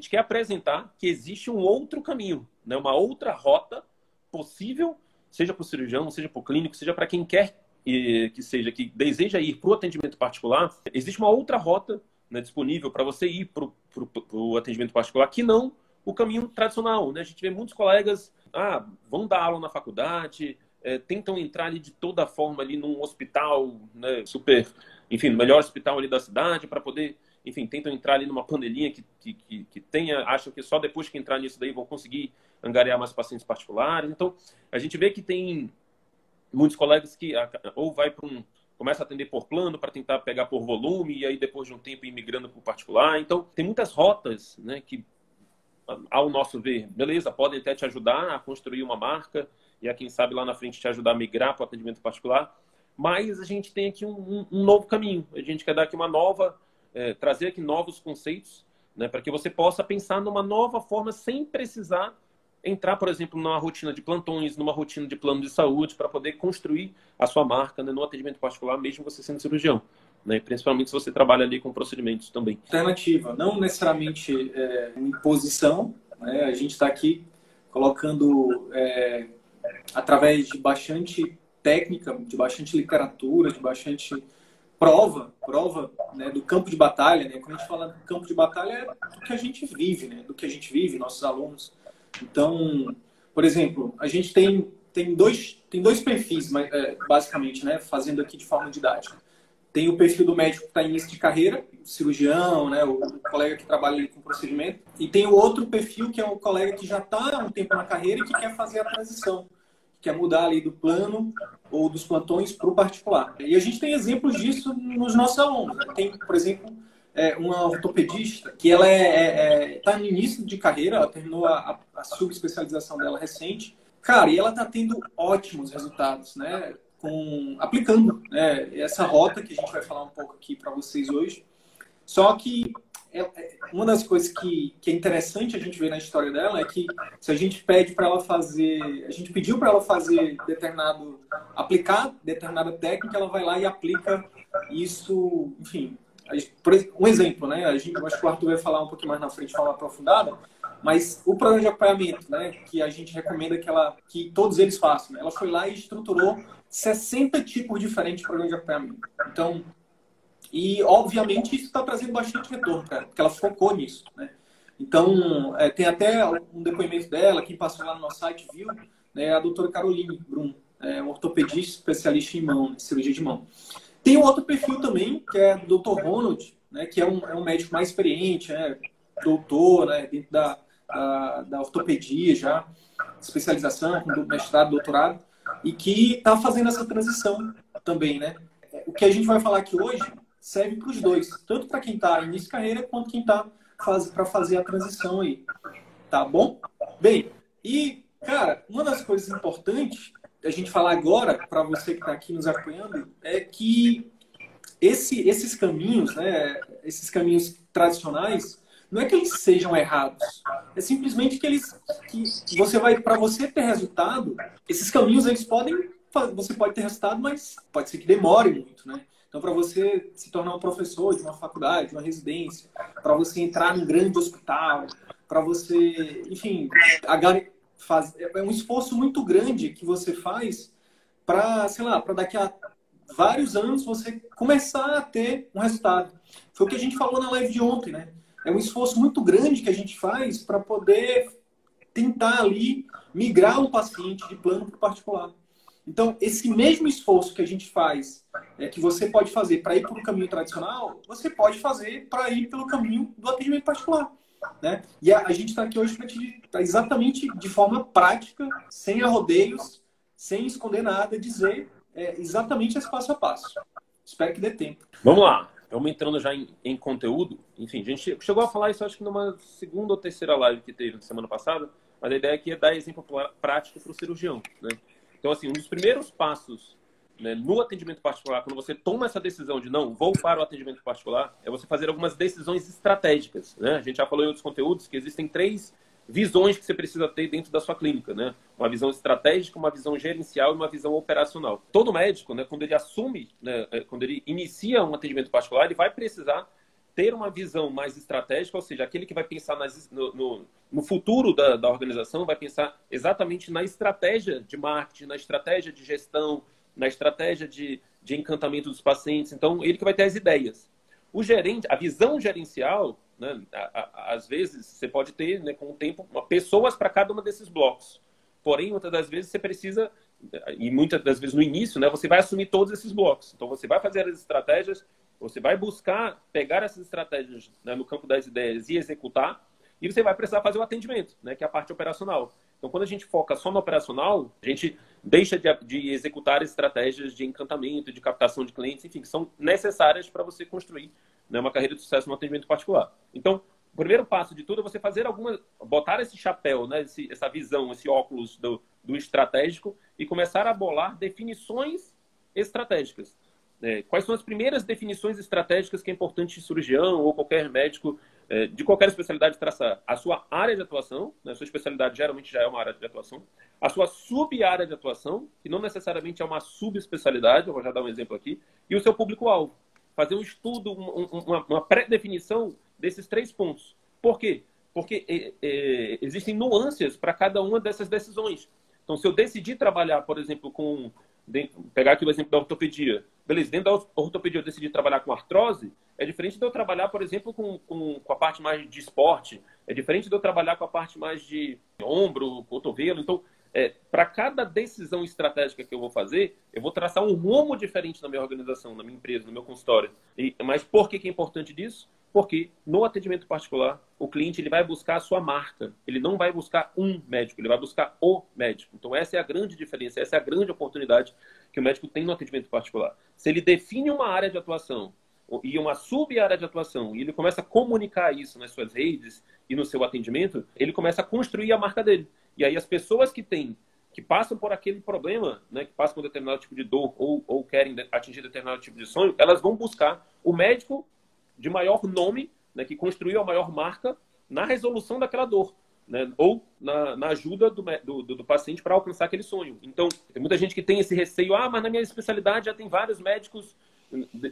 gente quer apresentar que existe um outro caminho, né? uma outra rota possível, seja para o cirurgião, seja para o clínico, seja para quem quer que seja, que deseja ir para o atendimento particular, existe uma outra rota né, disponível para você ir para o atendimento particular que não o caminho tradicional. Né? A gente vê muitos colegas, ah, vão dar aula na faculdade, é, tentam entrar ali de toda forma ali num hospital né, super, enfim, melhor hospital ali da cidade para poder enfim, tentam entrar ali numa panelinha que, que, que, tenha, acham que só depois que entrar nisso daí vão conseguir angariar mais pacientes particulares. Então, a gente vê que tem muitos colegas que ou vai para um começa a atender por plano para tentar pegar por volume e aí depois de um tempo ir migrando para o particular. Então, tem muitas rotas, né, que ao nosso ver, beleza, podem até te ajudar a construir uma marca e a quem sabe lá na frente te ajudar a migrar para o atendimento particular. Mas a gente tem aqui um, um, novo caminho. A gente quer dar aqui uma nova é, trazer aqui novos conceitos, né, para que você possa pensar numa nova forma sem precisar entrar, por exemplo, numa rotina de plantões, numa rotina de plano de saúde, para poder construir a sua marca né, no atendimento particular, mesmo você sendo cirurgião. Né, principalmente se você trabalha ali com procedimentos também. Alternativa, não necessariamente é, imposição, né, a gente está aqui colocando, é, através de bastante técnica, de bastante literatura, de bastante prova, prova né, do campo de batalha, né? Quando a gente fala do campo de batalha é do que a gente vive, né? Do que a gente vive, nossos alunos. Então, por exemplo, a gente tem, tem, dois, tem dois perfis, é, basicamente, né? Fazendo aqui de forma didática. Tem o perfil do médico que está em início de carreira, o cirurgião, né? O, colega que trabalha com procedimento. E tem o outro perfil que é o colega que já está há um tempo na carreira e que quer fazer a transição que é mudar ali do plano ou dos plantões para o particular. E a gente tem exemplos disso nos nossos alunos. Tem, por exemplo, é, uma ortopedista que ela está é, é, tá no início de carreira, ela terminou a, a subespecialização dela recente. Cara, e ela está tendo ótimos resultados, né? Com, aplicando né, essa rota que a gente vai falar um pouco aqui para vocês hoje. Só que é, é, uma das coisas que, que é interessante a gente ver na história dela é que se a gente pede para ela fazer, a gente pediu para ela fazer determinado, aplicar determinada técnica, ela vai lá e aplica isso, enfim. Um exemplo, né? A gente, acho que o Arthur vai falar um pouquinho mais na frente, falar aprofundada, mas o programa de acompanhamento, né? Que a gente recomenda que, ela, que todos eles façam, né? ela foi lá e estruturou 60 tipos diferentes de programa de acompanhamento. Então, e, obviamente, isso está trazendo bastante retorno, cara, porque ela focou nisso, né? Então, é, tem até um depoimento dela, quem passou lá no nosso site viu, né, a doutora Caroline Brum, é, um ortopedista especialista em mão, né, cirurgia de mão. Tem um outro perfil também, que é o Dr. Ronald, né, que é um, é um médico mais experiente, né, doutor, né, dentro da, da, da ortopedia já, especialização, com mestrado, doutorado, e que está fazendo essa transição também, né? O que a gente vai falar aqui hoje serve para os dois, tanto para quem está início de carreira quanto quem está faz, para fazer a transição aí. Tá bom? Bem, e, cara, uma das coisas importantes a gente falar agora, para você que está aqui nos acompanhando, é que esse, esses caminhos, né, esses caminhos tradicionais, não é que eles sejam errados, é simplesmente que eles que você vai para você ter resultado, esses caminhos eles podem você pode ter resultado, mas pode ser que demore muito, né? Então, para você se tornar um professor de uma faculdade, de uma residência, para você entrar num grande hospital, para você, enfim, faz, é um esforço muito grande que você faz para, sei lá, para daqui a vários anos você começar a ter um resultado. Foi o que a gente falou na live de ontem, né? É um esforço muito grande que a gente faz para poder tentar ali migrar um paciente de plano para particular. Então, esse mesmo esforço que a gente faz, é, que você pode fazer para ir pelo caminho tradicional, você pode fazer para ir pelo caminho do atendimento particular. Né? E a, a gente está aqui hoje para te tá exatamente de forma prática, sem arrodeios, sem esconder nada, dizer é, exatamente esse passo a passo. Espero que dê tempo. Vamos lá. Vamos entrando já em, em, conteúdo. Enfim, a gente chegou a falar isso acho que numa segunda ou terceira live que teve na semana passada, mas a ideia aqui é dar exemplo prático para o cirurgião. Né? Então, assim, um dos primeiros passos né, no atendimento particular, quando você toma essa decisão de não, vou para o atendimento particular, é você fazer algumas decisões estratégicas. Né? A gente já falou em outros conteúdos que existem três visões que você precisa ter dentro da sua clínica, né? Uma visão estratégica, uma visão gerencial e uma visão operacional. Todo médico, né, quando ele assume, né, é, quando ele inicia um atendimento particular, ele vai precisar ter uma visão mais estratégica, ou seja, aquele que vai pensar nas, no, no, no, futuro da, da organização, vai pensar exatamente na estratégia de marketing, na estratégia de gestão, na estratégia de, de encantamento dos pacientes. Então, ele que vai ter as ideias. O gerente, a visão gerencial, né, a, a, às vezes você pode ter, né, com o tempo, pessoas para cada uma desses blocos. Porém, muitas das vezes você precisa, e muitas das vezes no início, né, você vai assumir todos esses blocos. Então, você vai fazer as estratégias, você vai buscar pegar essas estratégias né, no campo das ideias e executar, e você vai precisar fazer o atendimento, né, que é a parte operacional. Então, quando a gente foca só no operacional, a gente deixa de, de, executar estratégias de encantamento, de captação de clientes, enfim, que são necessárias para você construir né, uma carreira de sucesso no atendimento particular. Então, o primeiro passo de tudo é você fazer alguma, botar esse chapéu, né, esse, essa visão, esse óculos do, do estratégico e começar a bolar definições estratégicas. É, quais são as primeiras definições estratégicas que é importante cirurgião ou qualquer médico é, de qualquer especialidade traçar? A sua área de atuação, né, a sua especialidade geralmente já é uma área de atuação, a sua sub-área de atuação, que não necessariamente é uma subespecialidade, eu vou já dar um exemplo aqui, e o seu público-alvo. Fazer um estudo, um, uma, uma pré-definição desses três pontos. Por quê? Porque é, é, existem nuances para cada uma dessas decisões. Então, se eu decidir trabalhar, por exemplo, com pegar aqui o exemplo da ortopedia. Beleza, dentro da ortopedia eu decidi trabalhar com artrose, é diferente de eu trabalhar, por exemplo, com, com, com a parte mais de esporte, é diferente de eu trabalhar com a parte mais de ombro, cotovelo. Então, é, para cada decisão estratégica que eu vou fazer, eu vou traçar um rumo diferente na minha organização, na minha empresa, no meu consultório. E, mas por que, que é importante disso? Porque no atendimento particular, o cliente ele vai buscar a sua marca. Ele não vai buscar um médico, ele vai buscar o médico. Então, essa é a grande diferença, essa é a grande oportunidade que o médico tem no atendimento particular. Se ele define uma área de atuação e uma sub-área de atuação, e ele começa a comunicar isso nas suas redes e no seu atendimento, ele começa a construir a marca dele. E aí as pessoas que têm que passam por aquele problema, né, que passam por determinado tipo de dor ou, ou querem atingir determinado tipo de sonho, elas vão buscar o médico de maior nome, né, que construiu a maior marca na resolução daquela dor. Né, ou na, na ajuda do, do, do paciente para alcançar aquele sonho. Então, tem muita gente que tem esse receio, ah, mas na minha especialidade já tem vários médicos,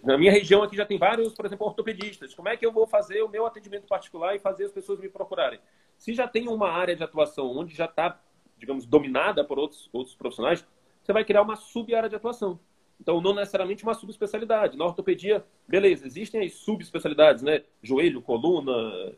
na minha região aqui já tem vários, por exemplo, ortopedistas. Como é que eu vou fazer o meu atendimento particular e fazer as pessoas me procurarem? Se já tem uma área de atuação onde já está, digamos, dominada por outros, outros profissionais, você vai criar uma sub-área de atuação. Então, não necessariamente uma subespecialidade. Na ortopedia, beleza, existem as subespecialidades, né? Joelho, coluna,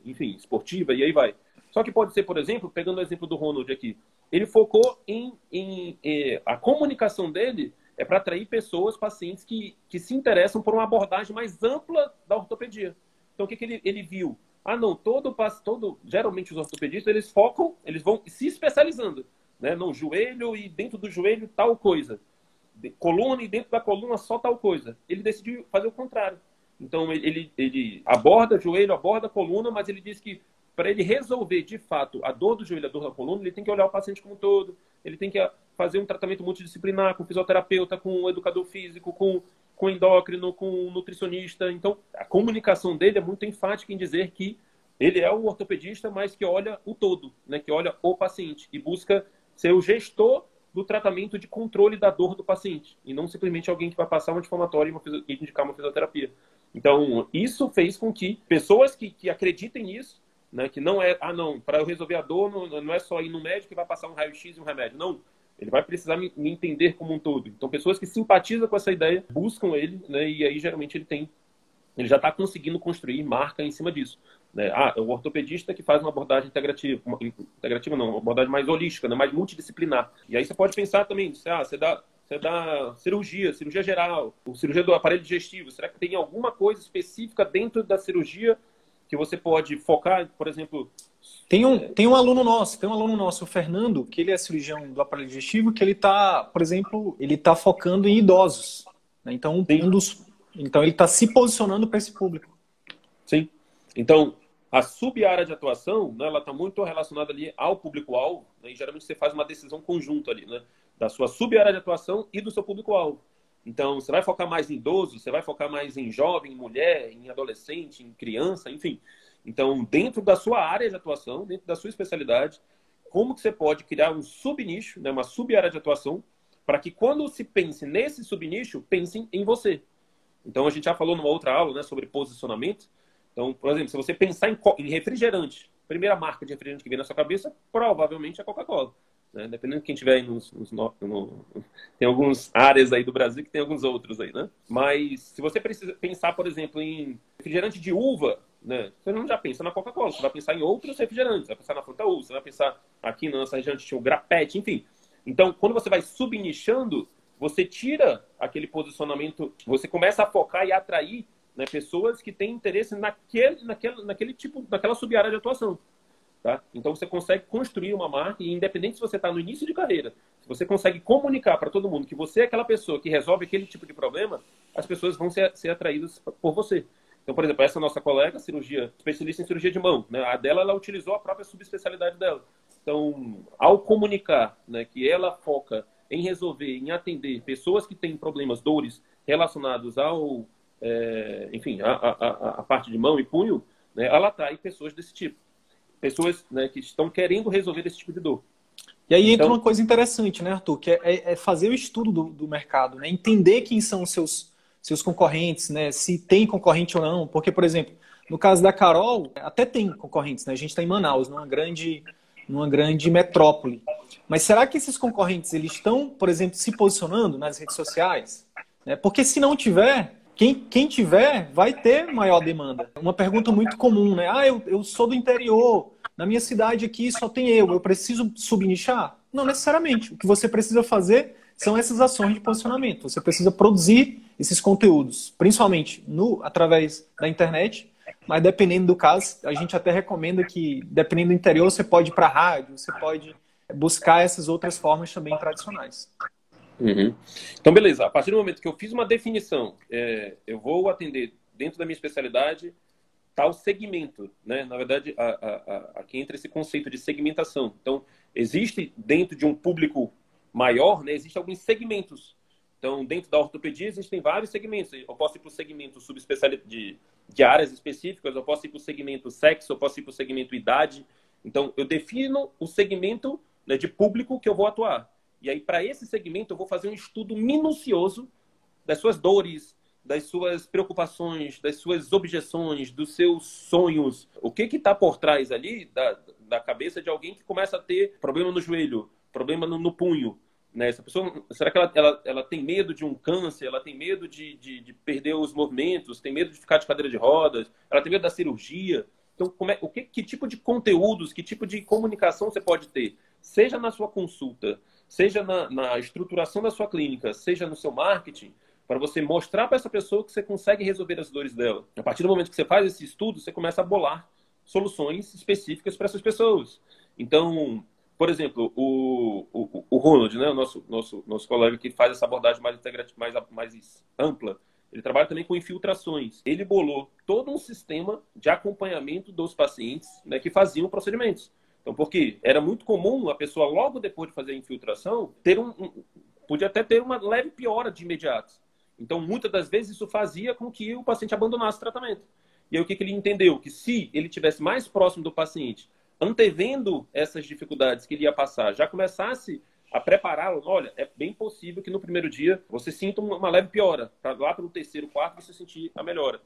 enfim, esportiva, e aí vai. Só que pode ser, por exemplo, pegando o exemplo do Ronald aqui, ele focou em, em, eh, a comunicação dele é para atrair pessoas, pacientes que, que se interessam por uma abordagem mais ampla da ortopedia. Então, o que, que ele, ele viu? Ah, não, todo, todo, geralmente os ortopedistas, eles focam, eles vão se especializando, né? Não, joelho e dentro do joelho tal coisa coluna e dentro da coluna só tal coisa. Ele decidiu fazer o contrário. Então ele, ele aborda joelho, aborda coluna, mas ele diz que para ele resolver de fato a dor do joelho, a dor da coluna, ele tem que olhar o paciente como um todo, ele tem que fazer um tratamento multidisciplinar com fisioterapeuta, com um educador físico, com, com endócrino, com um nutricionista. Então a comunicação dele é muito enfática em dizer que ele é o ortopedista, mas que olha o todo, né? que olha o paciente e busca ser o gestor do tratamento de controle da dor do paciente, e não simplesmente alguém que vai passar um anti-inflamatório e indicar uma fisioterapia. Então, isso fez com que pessoas que, que acreditem nisso, né, que não é, ah, não, para eu resolver a dor, não, não é só ir no médico e vai passar um raio-x e um remédio. Não, ele vai precisar me, entender como um todo. Então, pessoas que simpatizam com essa ideia buscam ele, né, e aí geralmente ele tem, ele já está conseguindo construir marca em cima disso. Né? Ah, é o ortopedista que faz uma abordagem integrativa, uma, integrativa não, uma abordagem mais holística, né? mais multidisciplinar. E aí você pode pensar também, ah, você dá, você dá cirurgia, cirurgia geral, cirurgia do aparelho digestivo. Será que tem alguma coisa específica dentro da cirurgia que você pode focar, por exemplo? Tem um, tem um aluno nosso, tem um aluno nosso, o Fernando, que ele é cirurgião do aparelho digestivo, que ele está, por exemplo, ele está focando em idosos. Né? Então, um dos, então ele está se posicionando para esse público. Sim. Então, a sub-área de atuação, né, ela está muito relacionada ali ao público-alvo, né, e geralmente você faz uma decisão conjunta ali, né, da sua sub-área de atuação e do seu público-alvo. Então, você vai focar mais em idoso, você vai focar mais em jovem, em mulher, em adolescente, em criança, enfim. Então, dentro da sua área de atuação, dentro da sua especialidade, como que você pode criar um subnicho, né, uma sub-área de atuação, para que quando se pense nesse subnicho, pensem em você. Então, a gente já falou numa outra aula né, sobre posicionamento, Então, por exemplo, se você pensar em, em refrigerante, primeira marca de refrigerante que vem na sua cabeça, provavelmente é Coca-Cola. Né? Dependendo de quem tiver aí nos, nos no, no, tem algumas áreas aí do Brasil que tem alguns outros aí, né? Mas se você precisa pensar, por exemplo, em refrigerante de uva, né? Você não já pensa na Coca-Cola, você vai pensar em outros refrigerantes, vai pensar na Fanta uva, você vai pensar aqui na nossa região tinha o grapete, enfim. Então, quando você vai subnichando, você tira aquele posicionamento, você começa a focar e atrair né, pessoas que têm interesse naquele, naquele, naquele tipo, naquela sub-área de atuação. Tá? Então você consegue construir uma marca e independente se você está no início de carreira, se você consegue comunicar para todo mundo que você é aquela pessoa que resolve aquele tipo de problema, as pessoas vão ser, ser atraídas por você. Então, por exemplo, essa nossa colega, cirurgia, especialista em cirurgia de mão, né? a dela, ela utilizou a própria subespecialidade dela. Então, ao comunicar né, que ela foca em resolver, em atender pessoas que têm problemas, dores relacionados ao é, enfim, a, a, a, parte de mão e punho, né, ela atrai pessoas desse tipo. Pessoas né, que estão querendo resolver esse tipo de dor. E aí então, entra uma coisa interessante, né, Arthur? Que é, é fazer o estudo do, do, mercado, né? entender quem são os seus, seus concorrentes, né? se tem concorrente ou não. Porque, por exemplo, no caso da Carol, até tem concorrentes, né? A gente está em Manaus, numa grande, numa grande metrópole. Mas será que esses concorrentes eles estão, por exemplo, se posicionando nas redes sociais? Né? Porque se não tiver, quem, quem tiver vai ter maior demanda. Uma pergunta muito comum, né? Ah, eu, eu sou do interior, na minha cidade aqui só tem eu, eu preciso subnichar? Não necessariamente. O que você precisa fazer são essas ações de posicionamento. Você precisa produzir esses conteúdos, principalmente no através da internet, mas dependendo do caso, a gente até recomenda que, dependendo do interior, você pode ir para a rádio, você pode buscar essas outras formas também tradicionais. Uhum. Então, beleza. A partir do momento que eu fiz uma definição, é, eu vou atender dentro da minha especialidade tal segmento, né? Na verdade, a, a, aqui entra esse conceito de segmentação. Então, existe dentro de um público maior, né? Existem alguns segmentos. Então, dentro da ortopedia existem vários segmentos. Eu posso ir para o segmento subespecialidade de, de áreas específicas, eu posso ir para o segmento sexo, eu posso ir para o segmento idade. Então, eu defino o segmento né, de público que eu vou atuar. E aí, para esse segmento, eu vou fazer um estudo minucioso das suas dores, das suas preocupações, das suas objeções, dos seus sonhos. O que está por trás ali da, da cabeça de alguém que começa a ter problema no joelho, problema no, no punho? Né? Essa pessoa, será que ela, ela, ela tem medo de um câncer? Ela tem medo de, de, de perder os movimentos? Tem medo de ficar de cadeira de rodas? Ela tem medo da cirurgia? Então, é, o que, que tipo de conteúdos, que tipo de comunicação você pode ter? Seja na sua consulta, seja na, na estruturação da sua clínica, seja no seu marketing, para você mostrar para essa pessoa que você consegue resolver as dores dela. A partir do momento que você faz esse estudo, você começa a bolar soluções específicas para essas pessoas. Então, por exemplo, o, o, o Ronald, né, o nosso, nosso, nosso colega que faz essa abordagem mais, mais, mais ampla, ele trabalha também com infiltrações. Ele bolou todo um sistema de acompanhamento dos pacientes né, que faziam procedimentos. Então, porque era muito comum a pessoa, logo depois de fazer a infiltração, ter um, um podia até ter uma leve piora de imediato. Então, muitas das vezes, isso fazia com que o paciente abandonasse o tratamento. E aí, o que, que ele entendeu? Que se ele tivesse mais próximo do paciente, antevendo essas dificuldades que ele ia passar, já começasse a prepará-lo, olha, é bem possível que no primeiro dia você sinta uma leve piora, para lá pelo terceiro, quarto você sentir a melhora.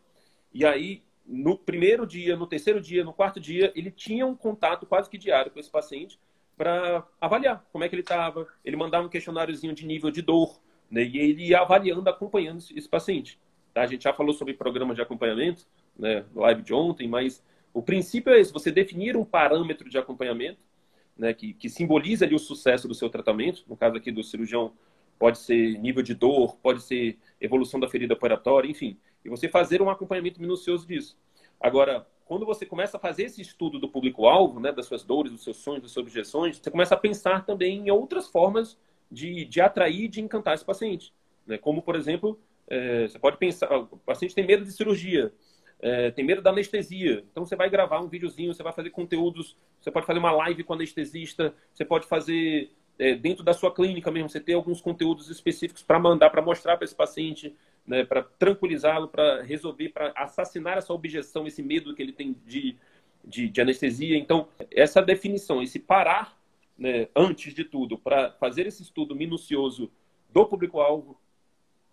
E aí, no primeiro dia, no terceiro dia, no quarto dia, ele tinha um contato quase que diário com esse paciente para avaliar como é que ele estava. Ele mandava um questionáriozinho de nível de dor, né? E ele ia avaliando, acompanhando esse paciente. Tá? A gente já falou sobre programa de acompanhamento, né? Live de ontem, mas o princípio é esse: você definir um parâmetro de acompanhamento, né? Que, que simboliza ali o sucesso do seu tratamento. No caso aqui do cirurgião, pode ser nível de dor, pode ser evolução da ferida operatória, enfim e você fazer um acompanhamento minucioso disso. Agora, quando você começa a fazer esse estudo do público-alvo, né, das suas dores, dos seus sonhos, das suas objeções, você começa a pensar também em outras formas de, de atrair e de encantar esse paciente. Né? Como, por exemplo, é, você pode pensar, o paciente tem medo de cirurgia, é, tem medo da anestesia. Então, você vai gravar um videozinho, você vai fazer conteúdos, você pode fazer uma live com anestesista, você pode fazer é, dentro da sua clínica mesmo, você ter alguns conteúdos específicos para mandar, para mostrar para esse paciente né, para tranquilizá-lo, para resolver, para assassinar essa objeção, esse medo que ele tem de, de, de anestesia. Então, essa definição, esse parar né, antes de tudo, para fazer esse estudo minucioso do público-alvo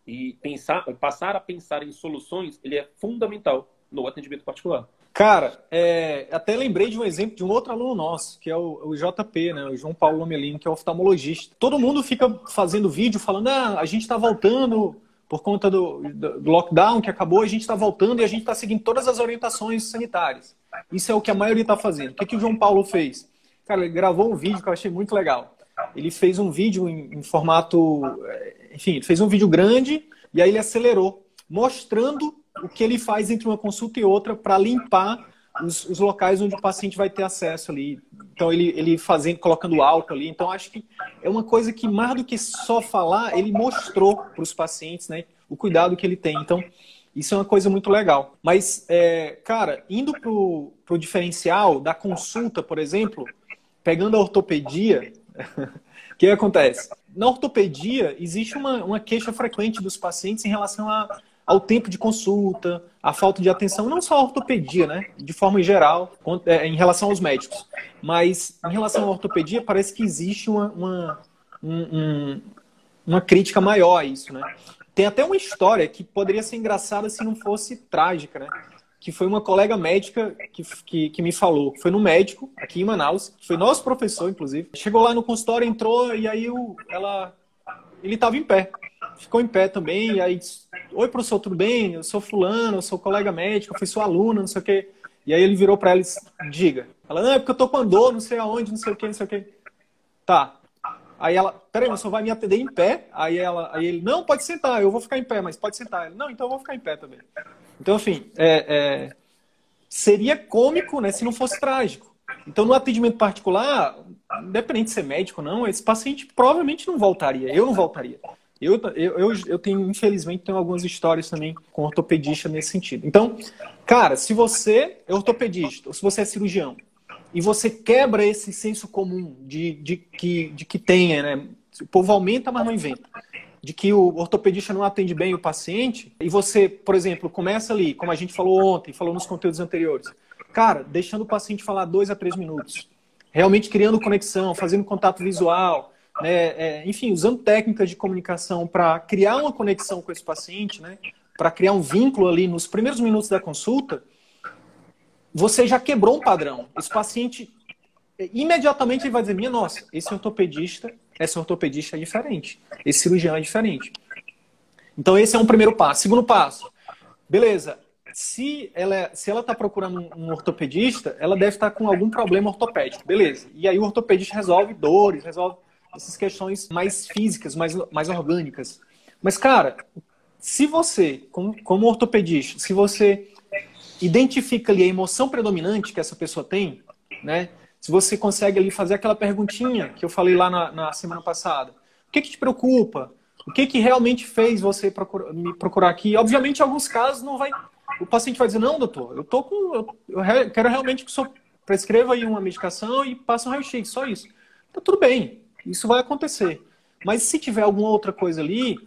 e pensar, passar a pensar em soluções, ele é fundamental no atendimento particular. Cara, é, até lembrei de um exemplo de um outro aluno nosso, que é o, o JP, né, o João Paulo Lomelino, que é oftalmologista. Todo mundo fica fazendo vídeo falando, ah, a gente está voltando por conta do, do, lockdown que acabou, a gente está voltando e a gente está seguindo todas as orientações sanitárias. Isso é o que a maioria está fazendo. O que, que o João Paulo fez? Cara, ele gravou um vídeo que eu achei muito legal. Ele fez um vídeo em, em formato. É, enfim, fez um vídeo grande e aí ele acelerou, mostrando o que ele faz entre uma consulta e outra para limpar os, os, locais onde o paciente vai ter acesso ali. Então ele, ele fazendo, colocando álcool ali. Então acho que é uma coisa que mais do que só falar, ele mostrou para os pacientes, né, o cuidado que ele tem. Então isso é uma coisa muito legal. Mas, é, cara, indo para o diferencial da consulta, por exemplo, pegando a ortopedia, o que acontece? Na ortopedia, existe uma, uma queixa frequente dos pacientes em relação a, ao tempo de consulta, a falta de atenção, não só a ortopedia, né? De forma geral, é, em relação aos médicos. Mas em relação à ortopedia, parece que existe uma, uma, um, uma crítica maior a isso, né? Tem até uma história que poderia ser engraçada se não fosse trágica, né? Que foi uma colega médica que, que, que me falou. Foi no médico, aqui em Manaus, foi nosso professor, inclusive. Chegou lá no consultório, entrou e aí o, ela, ele estava em pé. Ficou em pé também, e aí disse, Oi, professor, tudo bem? Eu sou fulano, eu sou colega médico, eu fui sua aluna, não sei o quê. E aí ele virou para ela e disse, diga. Ela, não, é porque eu tô com dor, não sei aonde, não sei o quê, não sei o quê. Tá, Aí ela, peraí, só vai me atender em pé? Aí, ela, aí ele, não, pode sentar, eu vou ficar em pé, mas pode sentar. Ele, não, então eu vou ficar em pé também. Então, enfim, é, é, seria cômico né, se não fosse trágico. Então, no atendimento particular, independente de ser médico ou não, esse paciente provavelmente não voltaria. Eu não voltaria. Eu, eu, eu, tenho, infelizmente, tenho algumas histórias também com ortopedista nesse sentido. Então, cara, se você é ortopedista ou se você é cirurgião e você quebra esse senso comum de, de, que, de que tenha, né? O povo aumenta, mas não inventa. De que o ortopedista não atende bem o paciente, e você, por exemplo, começa ali, como a gente falou ontem, falou nos conteúdos anteriores, cara, deixando o paciente falar dois a três minutos, realmente criando conexão, fazendo contato visual, né? É, enfim, usando técnicas de comunicação para criar uma conexão com esse paciente, né? para criar um vínculo ali nos primeiros minutos da consulta, você já quebrou um padrão. Esse paciente, imediatamente ele vai dizer, minha nossa, esse ortopedista, esse ortopedista é diferente. Esse cirurgião é diferente. Então esse é um primeiro passo. Segundo passo, beleza. Se ela se ela está procurando um ortopedista, ela deve estar com algum problema ortopédico, beleza? E aí o ortopedista resolve dores, resolve essas questões mais físicas, mais, mais orgânicas. Mas cara, se você, como, como ortopedista, se você identifica ali a emoção predominante que essa pessoa tem, né? Se você consegue ali fazer aquela perguntinha que eu falei lá na, na semana passada, o que, que te preocupa? O que, que realmente fez você procura, me procurar aqui? Obviamente, em alguns casos não vai, o paciente vai dizer não, doutor, eu tô com, eu, eu quero realmente que o senhor prescreva aí uma medicação e passe um raio-x, só isso. Tá tudo bem, isso vai acontecer. Mas se tiver alguma outra coisa ali,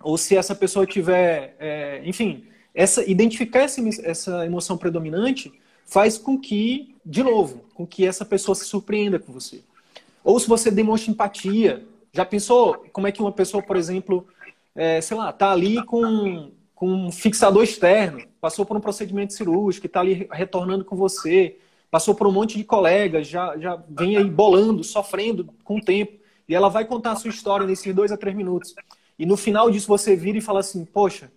ou se essa pessoa tiver, é, enfim, essa identificar essa, essa emoção predominante faz com que, de novo, com que essa pessoa se surpreenda com você. Ou se você demonstra empatia. Já pensou como é que uma pessoa, por exemplo, é, sei lá, tá ali com, com um fixador externo, passou por um procedimento cirúrgico, está ali retornando com você, passou por um monte de colegas, já, já vem aí bolando, sofrendo com o tempo, e ela vai contar a sua história nesses dois a três minutos. E no final disso você vira e fala assim, poxa,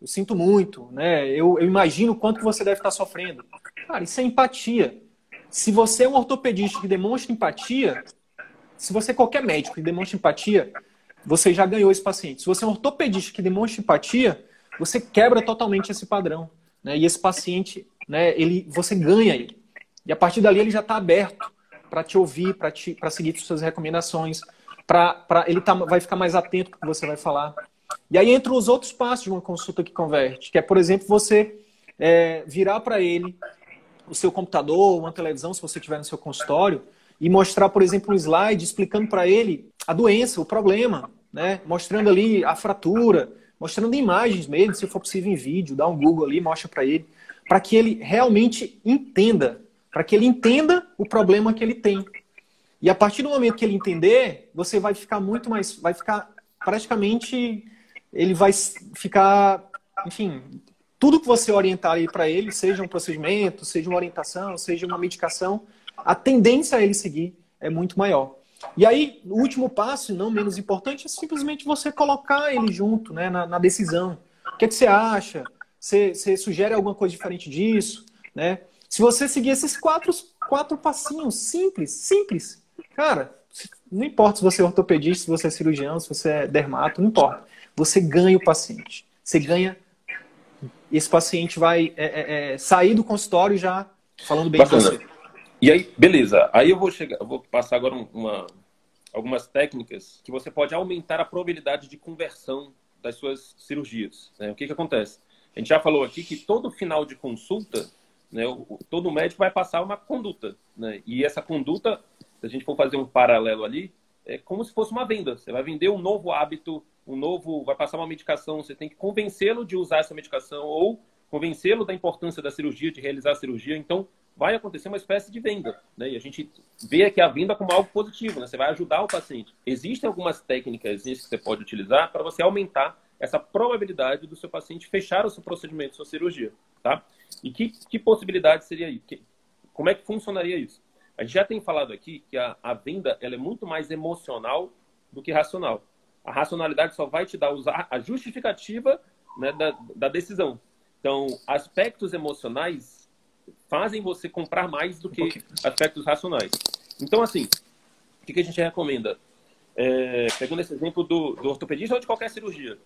eu sinto muito, né? Eu, eu imagino o quanto você deve estar sofrendo. Cara, isso é empatia. Se você é um ortopedista que demonstra empatia, se você é qualquer médico que demonstra empatia, você já ganhou esse paciente. Se você é um ortopedista que demonstra empatia, você quebra totalmente esse padrão. Né? E esse paciente, né, ele, você ganha ele. E a partir dali ele já está aberto para te ouvir, para seguir suas recomendações, para ele tá, vai ficar mais atento com o que você vai falar. E aí entram os outros passos de uma consulta que converte, que é, por exemplo, você é, virar para ele o seu computador, uma televisão, se você tiver no seu consultório, e mostrar, por exemplo, um slide explicando para ele a doença, o problema, né? mostrando ali a fratura, mostrando imagens mesmo, se for possível em vídeo, dá um Google ali, mostra para ele, para que ele realmente entenda, para que ele entenda o problema que ele tem. E a partir do momento que ele entender, você vai ficar muito mais, vai ficar praticamente ele vai ficar, enfim, tudo que você orientar para ele, seja um procedimento, seja uma orientação, seja uma medicação, a tendência a ele seguir é muito maior. E aí, o último passo, não menos importante, é simplesmente você colocar ele junto né, na, na decisão. O que, é que você acha? Você, você, sugere alguma coisa diferente disso? Né? Se você seguir esses quatro, quatro passinhos simples, simples, cara, não importa se você é ortopedista, se você é cirurgião, se você é dermato, não importa. Você ganha o paciente. Você ganha. Esse paciente vai é, é, é sair do consultório já falando bem Bacana. de você. E aí, beleza. Aí eu vou chegar, eu vou passar agora uma, algumas técnicas que você pode aumentar a probabilidade de conversão das suas cirurgias. Né? O que, que acontece? A gente já falou aqui que todo final de consulta, né, todo médico vai passar uma conduta. Né? E essa conduta, se a gente for fazer um paralelo ali, é como se fosse uma venda. Você vai vender um novo hábito, um novo, vai passar uma medicação, você tem que convencê-lo de usar essa medicação ou convencê-lo da importância da cirurgia, de realizar a cirurgia. Então, vai acontecer uma espécie de venda. Né? E a gente vê aqui a venda como algo positivo, né? você vai ajudar o paciente. Existem algumas técnicas que você pode utilizar para você aumentar essa probabilidade do seu paciente fechar o seu procedimento, sua cirurgia. Tá? E que, que possibilidade seria aí? Que, como é que funcionaria isso? A gente já tem falado aqui que a, a venda ela é muito mais emocional do que racional. A racionalidade só vai te dar usar a justificativa né, da, da decisão. Então, aspectos emocionais fazem você comprar mais do que um aspectos racionais. Então, assim, o que a gente recomenda? É, pegando esse exemplo do, do, ortopedista ou de qualquer cirurgia.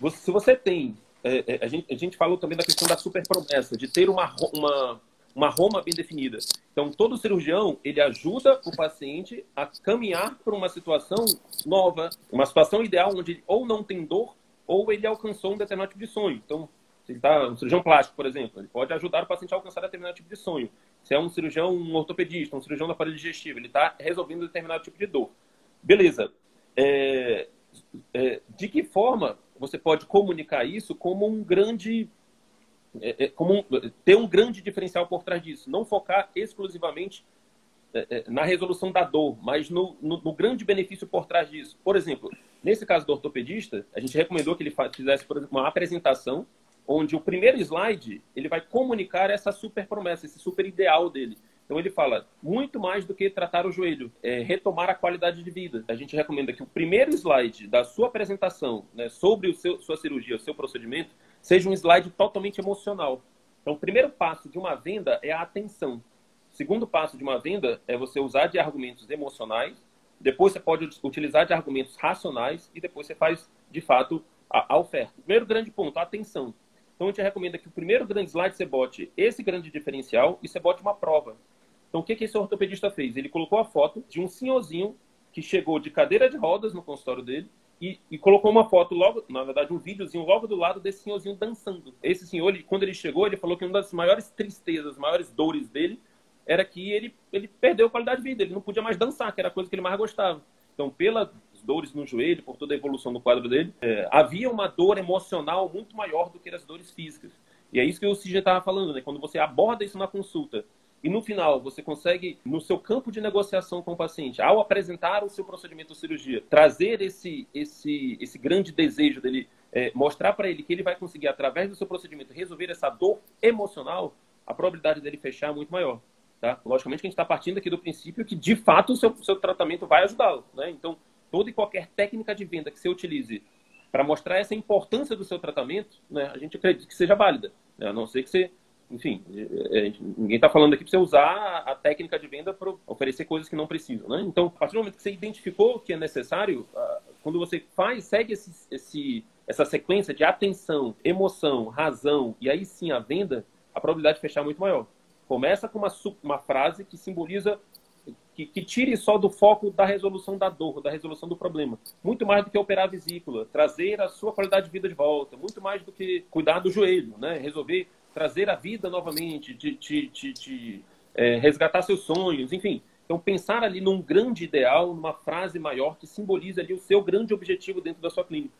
Você, se você tem. É, é, a, gente, a gente falou também da questão da super promessa, de ter uma, uma, uma Roma bem definida. Então, todo cirurgião, ele ajuda o paciente a caminhar para uma situação nova, uma situação ideal onde ou não tem dor ou ele alcançou um determinado tipo de sonho. Então, se ele está um cirurgião plástico, por exemplo, ele pode ajudar o paciente a alcançar determinado tipo de sonho. Se é um cirurgião um ortopedista, um cirurgião da parede digestiva, ele está resolvendo determinado tipo de dor. Beleza. É, é, de que forma você pode comunicar isso como um grande é, é como um, ter um grande diferencial por trás disso, não focar exclusivamente é, na resolução da dor, mas no, no, no, grande benefício por trás disso. Por exemplo, nesse caso do ortopedista, a gente recomendou que ele fizesse, por exemplo, uma apresentação onde o primeiro slide ele vai comunicar essa super promessa, esse super ideal dele. Então ele fala muito mais do que tratar o joelho, é retomar a qualidade de vida. A gente recomenda que o primeiro slide da sua apresentação né, sobre o seu, sua cirurgia, o seu procedimento, seja um slide totalmente emocional. Então o primeiro passo de uma venda é a atenção. O segundo passo de uma venda é você usar de argumentos emocionais. Depois você pode utilizar de argumentos racionais e depois você faz de fato a, a oferta. Primeiro grande ponto, a atenção. Então, a gente recomenda que o primeiro grande slide você bote esse grande diferencial e você bote uma prova. Então, o que, que esse ortopedista fez? Ele colocou a foto de um senhorzinho que chegou de cadeira de rodas no consultório dele e, e, colocou uma foto logo, na verdade, um videozinho logo do lado desse senhorzinho dançando. Esse senhor, ele, quando ele chegou, ele falou que uma das maiores tristezas, maiores dores dele era que ele, ele perdeu a qualidade de vida, ele não podia mais dançar, que era a coisa que ele mais gostava. Então, pela dores no joelho, por toda a evolução do quadro dele, é, havia uma dor emocional muito maior do que as dores físicas. E é isso que o CG estava falando, né? Quando você aborda isso na consulta e no final você consegue, no seu campo de negociação com o paciente, ao apresentar o seu procedimento de cirurgia, trazer esse, esse, esse grande desejo dele, é, mostrar para ele que ele vai conseguir, através do seu procedimento, resolver essa dor emocional, a probabilidade dele fechar é muito maior. Tá? Logicamente que a gente está partindo aqui do princípio que, de fato, o seu, seu tratamento vai ajudá-lo. Né? Então, toda e qualquer técnica de venda que você utilize para mostrar essa importância do seu tratamento, né, a gente acredita que seja válida. Né? A não ser que você, enfim, é, é, ninguém está falando aqui para você usar a técnica de venda para oferecer coisas que não precisam. Né? Então, a partir do momento que você identificou que é necessário, quando você faz, segue esse, esse, essa sequência de atenção, emoção, razão e aí sim a venda, a probabilidade de fechar é muito maior. Começa com uma, uma frase que simboliza que, que, tire só do foco da resolução da dor, da resolução do problema. Muito mais do que operar a vesícula, trazer a sua qualidade de vida de volta, muito mais do que cuidar do joelho, né? resolver trazer a vida novamente, de, de, de, de é, resgatar seus sonhos, enfim. Então, pensar ali num grande ideal, numa frase maior que simboliza ali o seu grande objetivo dentro da sua clínica.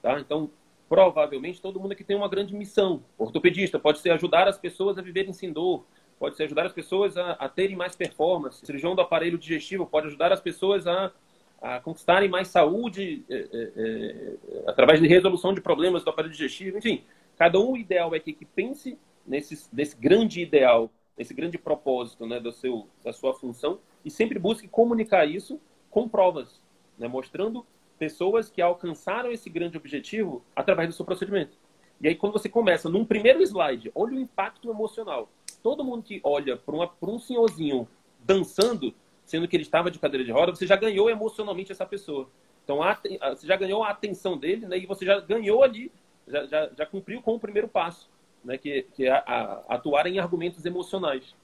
Tá? Então, provavelmente, todo mundo aqui tem uma grande missão. Ortopedista pode ser ajudar as pessoas a viverem sem dor, pode ser ajudar as pessoas a, a terem mais performance. Cirurgião do aparelho digestivo pode ajudar as pessoas a, a conquistarem mais saúde é, é, é, através de resolução de problemas do aparelho digestivo. Enfim, cada um ideal é que, que pense nesse, nesse grande ideal, nesse grande propósito né, do seu, da sua função e sempre busque comunicar isso com provas, né, mostrando pessoas que alcançaram esse grande objetivo através do seu procedimento. E aí, quando você começa num primeiro slide, olha o impacto emocional. Todo mundo que olha para um senhorzinho dançando, sendo que ele estava de cadeira de roda, você já ganhou emocionalmente essa pessoa. Então, a, você já ganhou a atenção dele, né? E você já ganhou ali, já, já, já cumpriu com o primeiro passo, né? Que, que é a, atuar em argumentos emocionais.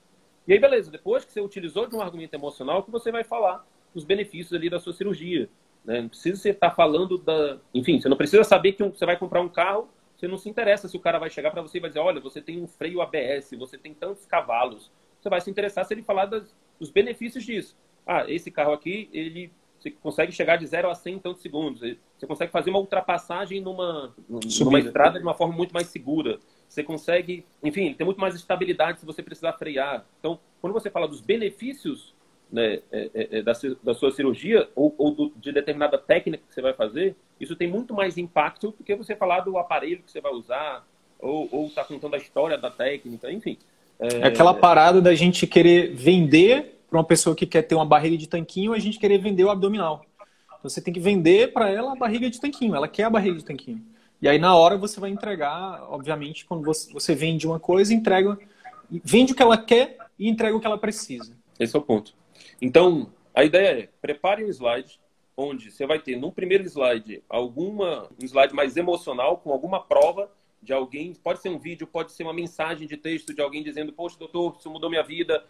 E aí, beleza, depois que você utilizou de um argumento emocional, que você vai falar os benefícios ali da sua cirurgia. Né? Não precisa você estar falando da. Enfim, você não precisa saber que você vai comprar um carro, você não se interessa se o cara vai chegar para você e vai dizer: olha, você tem um freio ABS, você tem tantos cavalos. Você vai se interessar se ele falar das, dos benefícios disso. Ah, esse carro aqui, ele você consegue chegar de 0 a 100 em tantos segundos. Você consegue fazer uma ultrapassagem numa, numa estrada de uma forma muito mais segura. Você consegue, enfim, tem muito mais estabilidade se você precisar frear. Então, quando você fala dos benefícios né, é, é, é da, da, sua cirurgia ou, ou do, de determinada técnica que você vai fazer, isso tem muito mais impacto do que você falar do aparelho que você vai usar ou estar tá contando a história da técnica, enfim. É, é aquela parada da gente querer vender para uma pessoa que quer ter uma barriga de tanquinho, a gente querer vender o abdominal. Você tem que vender para ela a barriga de tanquinho, ela quer a barriga de tanquinho. E aí, na hora, você vai entregar, obviamente, quando você vende uma coisa, entrega, vende o que ela quer e entrega o que ela precisa. Esse é o ponto. Então, a ideia é, prepare um slide onde você vai ter, no primeiro slide, alguma, um slide mais emocional, com alguma prova de alguém, pode ser um vídeo, pode ser uma mensagem de texto de alguém dizendo, poxa, doutor, isso mudou minha vida,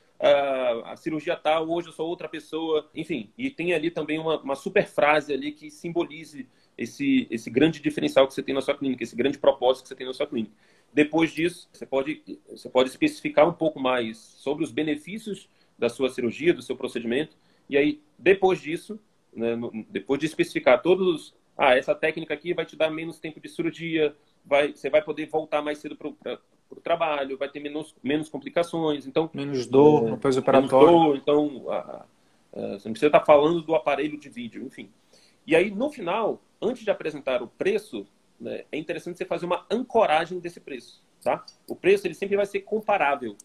a cirurgia tal, hoje eu sou outra pessoa, enfim. E tem ali também uma, uma super frase ali que simbolize esse, esse grande diferencial que você tem na sua clínica, esse grande propósito que você tem na sua clínica. Depois disso, você pode, você pode especificar um pouco mais sobre os benefícios da sua cirurgia, do seu procedimento, e aí, depois disso, né, depois de especificar todos, ah, essa técnica aqui vai te dar menos tempo de cirurgia, vai, você vai poder voltar mais cedo para o trabalho, vai ter menos, menos complicações, então... Menos dor é, pós-operatório. Menos dor, então, a, a, você não precisa estar falando do aparelho de vídeo, enfim. E aí, no final, antes de apresentar o preço, né, é interessante você fazer uma ancoragem desse preço, tá? O preço, ele sempre vai ser comparável.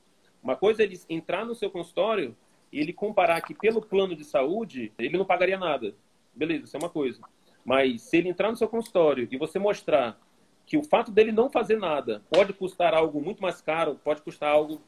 Uma coisa é ele entrar no seu consultório e ele comparar que pelo plano de saúde, ele não pagaria nada. Beleza, isso é uma coisa. Mas se ele entrar no seu consultório e você mostrar que o fato dele não fazer nada pode custar algo muito mais caro, pode custar algo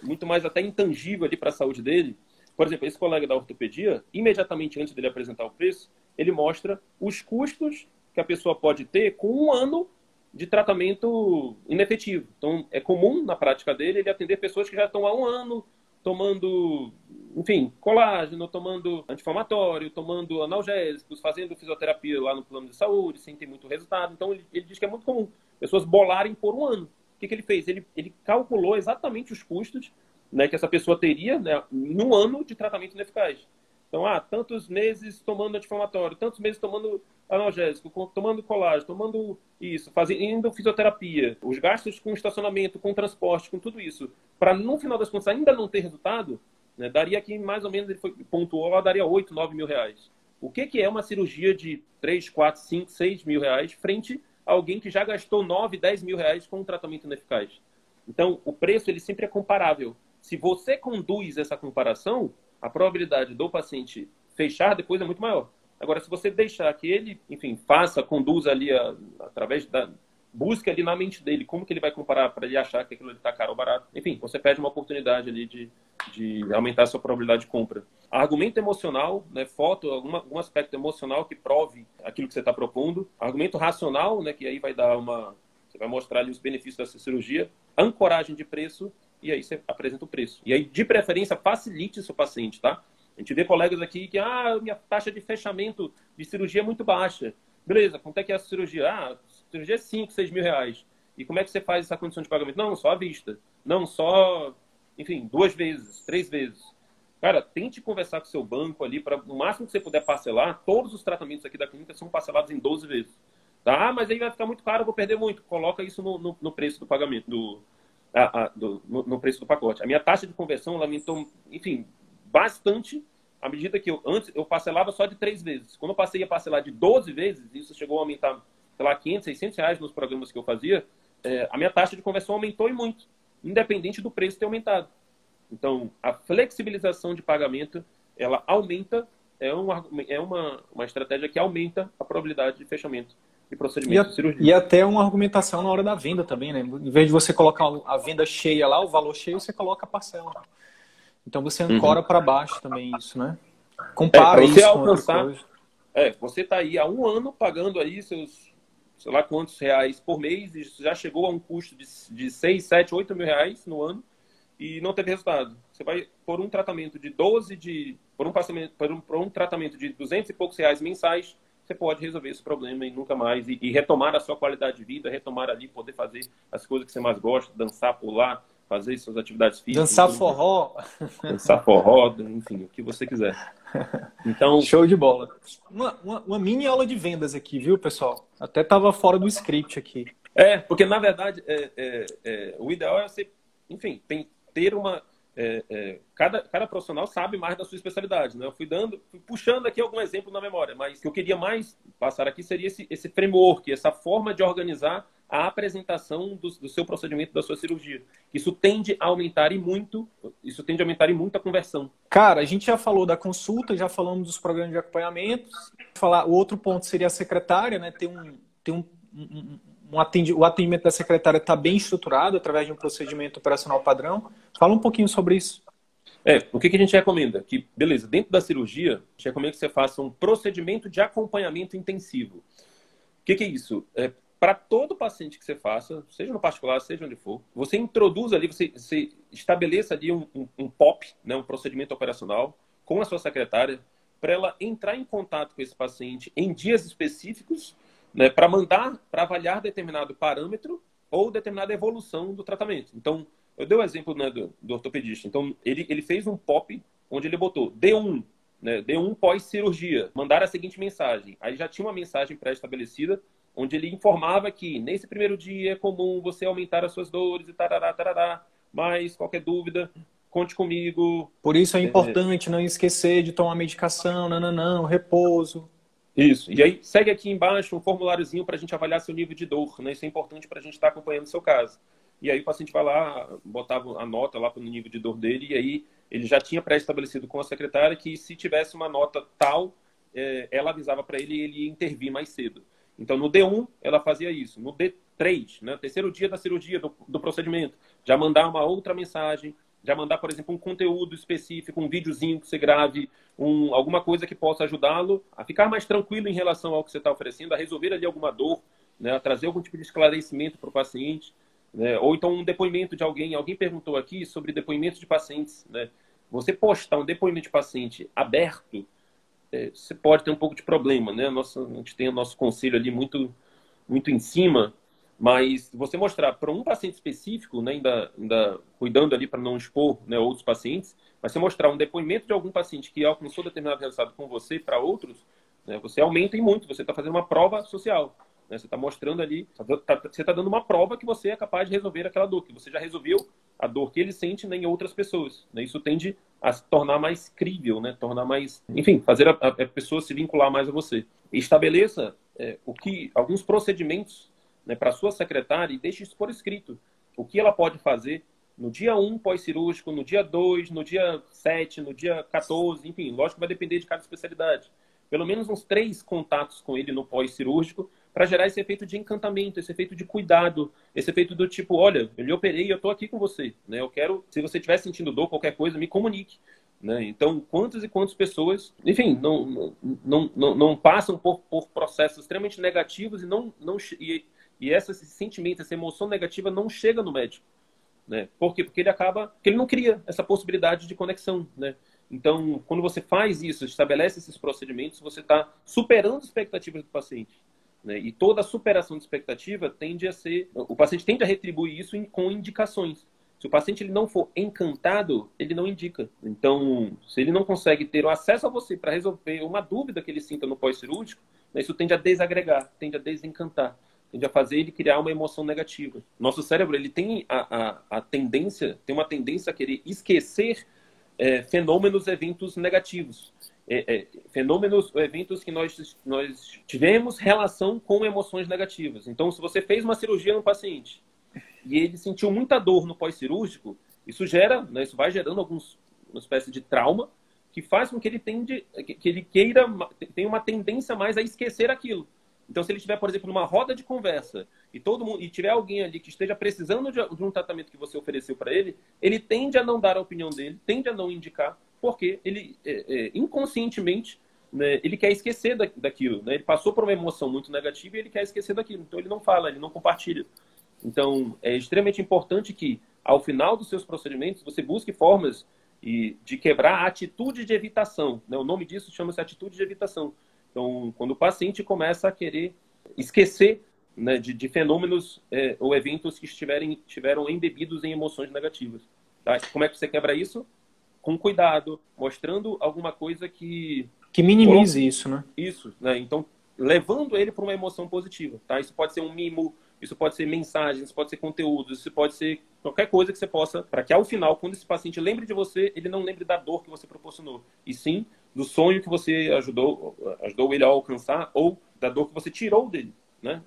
muito mais até intangível ali para a saúde dele. Por exemplo, esse colega da ortopedia, imediatamente antes dele apresentar o preço, ele mostra os custos que a pessoa pode ter com um ano de tratamento inefetivo. Então, é comum na prática dele ele atender pessoas que já estão há um ano tomando, enfim, colágeno, tomando anti-inflamatório, tomando analgésicos, fazendo fisioterapia lá no plano de saúde, sem ter muito resultado. Então, ele, ele diz que é muito comum pessoas bolarem por um ano. O que, que ele fez? Ele, ele calculou exatamente os custos né, que essa pessoa teria né, em um ano de tratamento ineficaz. Então, ah, tantos meses tomando anti-inflamatório, tantos meses tomando analgésico, tomando colágeno, tomando isso, fazendo fisioterapia, os gastos com estacionamento, com transporte, com tudo isso, para no final das contas ainda não ter resultado, né, daria aqui mais ou menos, ele foi, pontuou, daria 8, 9 mil reais. O que, que é uma cirurgia de 3, 4, 5, 6 mil reais frente a alguém que já gastou 9, 10 mil reais com um tratamento ineficaz? Então, o preço ele sempre é comparável. Se você conduz essa comparação, a probabilidade do paciente fechar depois é muito maior. Agora, se você deixar que ele, enfim, faça, conduza ali a, através da busca ali na mente dele como que ele vai comparar para ele achar que aquilo está caro ou barato. Enfim, você perde uma oportunidade ali de, de aumentar a sua probabilidade de compra. Argumento emocional, né, foto, alguma, algum aspecto emocional que prove aquilo que você está propondo. Argumento racional, né, que aí vai dar uma, você vai mostrar ali os benefícios dessa cirurgia. Ancoragem de preço e aí você apresenta o preço. E aí, de preferência, facilite seu paciente, tá? A gente vê colegas aqui que, ah, minha taxa de fechamento de cirurgia é muito baixa. Beleza, quanto é que é a cirurgia? Ah, cirurgia é 5, 6 mil reais. E como é que você faz essa condição de pagamento? Não, só à vista. Não, só, enfim, duas vezes, três vezes. Cara, tente conversar com seu banco ali para o máximo que você puder parcelar. Todos os tratamentos aqui da clínica são parcelados em 12 vezes. Tá? Ah, mas aí vai ficar muito caro, eu vou perder muito. Coloca isso no, no, no preço do pagamento, do, a, a, do, no, no, preço do pacote. A minha taxa de conversão aumentou, enfim, bastante à medida que eu antes eu parcelava só de três vezes. Quando eu passei a parcelar de 12 vezes, isso chegou a aumentar, sei lá, 500, 600 reais nos programas que eu fazia, é, a minha taxa de conversão aumentou e muito, independente do preço ter aumentado. Então, a flexibilização de pagamento, ela aumenta, é uma, é uma, uma estratégia que aumenta a probabilidade de fechamento de procedimento e, de cirurgia. E até uma argumentação na hora da venda também, né? Em vez de você colocar a venda cheia lá, o valor cheio, você coloca a parcela. Então você ancora uhum. para baixo também isso, né? Compara é, você isso alcançar, É, você está aí há um ano pagando aí seus, sei lá quantos reais por mês, e já chegou a um custo de, de 6, 7, 8 mil reais no ano e não teve resultado. Você vai por um tratamento de 12 de. Por um, por um, por um tratamento de 200 e poucos reais mensais, você pode resolver esse problema e nunca mais. E, e, retomar a sua qualidade de vida, retomar ali, poder fazer as coisas que você mais gosta, dançar, pular, fazer suas atividades físicas. Dançar forró. Dançar forró, enfim, o que você quiser. Então... Show de bola. Uma, uma, uma mini aula de vendas aqui, viu, pessoal? Até estava fora do script aqui. É, porque na verdade é, é, é, o ideal é você, enfim, tem, ter uma é, é, cada, cada profissional sabe mais da sua especialidade. Né? Eu fui dando, fui puxando aqui algum exemplo na memória, mas o que eu queria mais passar aqui seria esse, esse framework, essa forma de organizar a apresentação do, do, seu procedimento, da sua cirurgia. Isso tende a aumentar e muito, isso tende a aumentar e muito a conversão. Cara, a gente já falou da consulta, já falamos dos programas de acompanhamento. Falar, o outro ponto seria a secretária, né? Ter um, ter um, um um o atendimento da secretária está bem estruturado através de um procedimento operacional padrão. Fala um pouquinho sobre isso. É, o que, que a gente recomenda? Que, beleza, dentro da cirurgia, a gente recomenda que você faça um procedimento de acompanhamento intensivo. O que, que é isso? É, para todo paciente que você faça, seja no particular, seja onde for, você introduz ali, você, você estabeleça ali um, um, um POP, né, um procedimento operacional, com a sua secretária, para ela entrar em contato com esse paciente em dias específicos né, para mandar, para avaliar determinado parâmetro ou determinada evolução do tratamento. Então, eu dei o um exemplo né, do, do, ortopedista. Então, ele, ele fez um POP onde ele botou D1, né, D1 pós-cirurgia, mandar a seguinte mensagem. Aí já tinha uma mensagem pré-estabelecida onde ele informava que nesse primeiro dia é comum você aumentar as suas dores e tarará, tarará, mas qualquer dúvida, conte comigo. Por isso é, é importante é... não esquecer de tomar medicação, não, não, não, repouso. Isso. E aí, segue aqui embaixo um formuláriozinho para a gente avaliar seu nível de dor. Né? Isso é importante para a gente estar tá acompanhando o seu caso. E aí, o paciente vai lá, botava a nota lá no nível de dor dele, e aí ele já tinha pré-estabelecido com a secretária que se tivesse uma nota tal, é, ela avisava para ele e ele ia intervir mais cedo. Então, no D1, ela fazia isso. No D3, né, terceiro dia da cirurgia, do, do procedimento, já mandar uma outra mensagem já mandar, por exemplo, um conteúdo específico, um videozinho que você grave, um, alguma coisa que possa ajudá-lo a ficar mais tranquilo em relação ao que você está oferecendo, a resolver ali alguma dor, né, a trazer algum tipo de esclarecimento para o paciente, né, ou então um depoimento de alguém. Alguém perguntou aqui sobre depoimentos de pacientes. Né? Você postar um depoimento de paciente aberto, você pode ter um pouco de problema. Né? Nossa, a gente tem o nosso conselho ali muito, muito em cima, mas você mostrar para um paciente específico, né, ainda, ainda cuidando ali para não expor né, outros pacientes, mas você mostrar um depoimento de algum paciente que alcançou determinado resultado com você para outros, né, você aumenta em muito, você está fazendo uma prova social. Né, você está mostrando ali, tá, tá, você está dando uma prova que você é capaz de resolver aquela dor, que você já resolveu a dor que ele sente né, outras pessoas. Né, isso tende a se tornar mais crível, né, tornar mais, enfim, fazer a, a pessoa se vincular mais a você. Estabeleça é, o que alguns procedimentos né, para sua secretária e deixe isso por escrito. O que ela pode fazer no dia 1 pós-cirúrgico, no dia 2, no dia 7, no dia 14, enfim, lógico que vai depender de cada especialidade. Pelo menos uns três contatos com ele no pós-cirúrgico para gerar esse efeito de encantamento, esse efeito de cuidado, esse efeito do tipo, olha, eu lhe operei eu estou aqui com você. Né? Eu quero, se você estiver sentindo dor, qualquer coisa, me comunique. Né? Então, quantas e quantas pessoas, enfim, não, não, não, não passam por, por processos extremamente negativos e não, não e, e esse sentimento, essa emoção negativa não chega no médico. Né? Por quê? Porque ele acaba. Porque ele não cria essa possibilidade de conexão. Né? Então, quando você faz isso, estabelece esses procedimentos, você está superando as expectativas do paciente. Né? E toda superação de expectativa tende a ser. O paciente tende a retribuir isso com indicações. Se o paciente ele não for encantado, ele não indica. Então, se ele não consegue ter o acesso a você para resolver uma dúvida que ele sinta no pós-cirúrgico, né, isso tende a desagregar, tende a desencantar tende a fazer ele criar uma emoção negativa. Nosso cérebro ele tem a, a, a tendência, tem uma tendência a querer esquecer é, fenômenos, eventos negativos. É, é, fenômenos, eventos que nós, nós tivemos relação com emoções negativas. Então, se você fez uma cirurgia no paciente e ele sentiu muita dor no pós-cirúrgico, isso gera, né, isso vai gerando alguns, uma espécie de trauma que faz com que ele tende, que ele queira, tenha uma tendência mais a esquecer aquilo. Então, se ele estiver, por exemplo, numa roda de conversa e todo mundo e tiver alguém ali que esteja precisando de, de um tratamento que você ofereceu para ele, ele tende a não dar a opinião dele, tende a não indicar, porque ele é, é, inconscientemente né, ele quer esquecer da, daquilo. Né? Ele passou por uma emoção muito negativa e ele quer esquecer daquilo. Então, ele não fala, ele não compartilha. Então, é extremamente importante que, ao final dos seus procedimentos, você busque formas de quebrar a atitude de evitação. Né? O nome disso chama-se atitude de evitação então, quando o paciente começa a querer esquecer né, de, de, fenômenos é, ou eventos que estiverem, estiveram embebidos em emoções negativas. Tá? Como é que você quebra isso? Com cuidado, mostrando alguma coisa que... Que minimize isso, né? Isso, né? Então, levando ele para uma emoção positiva, tá? Isso pode ser um mimo, isso pode ser mensagens, isso pode ser conteúdo, isso pode ser qualquer coisa que você possa, para que ao final, quando esse paciente lembre de você, ele não lembre da dor que você proporcionou, e sim do sonho que você ajudou, ajudou ele a alcançar ou da dor que você tirou dele, né?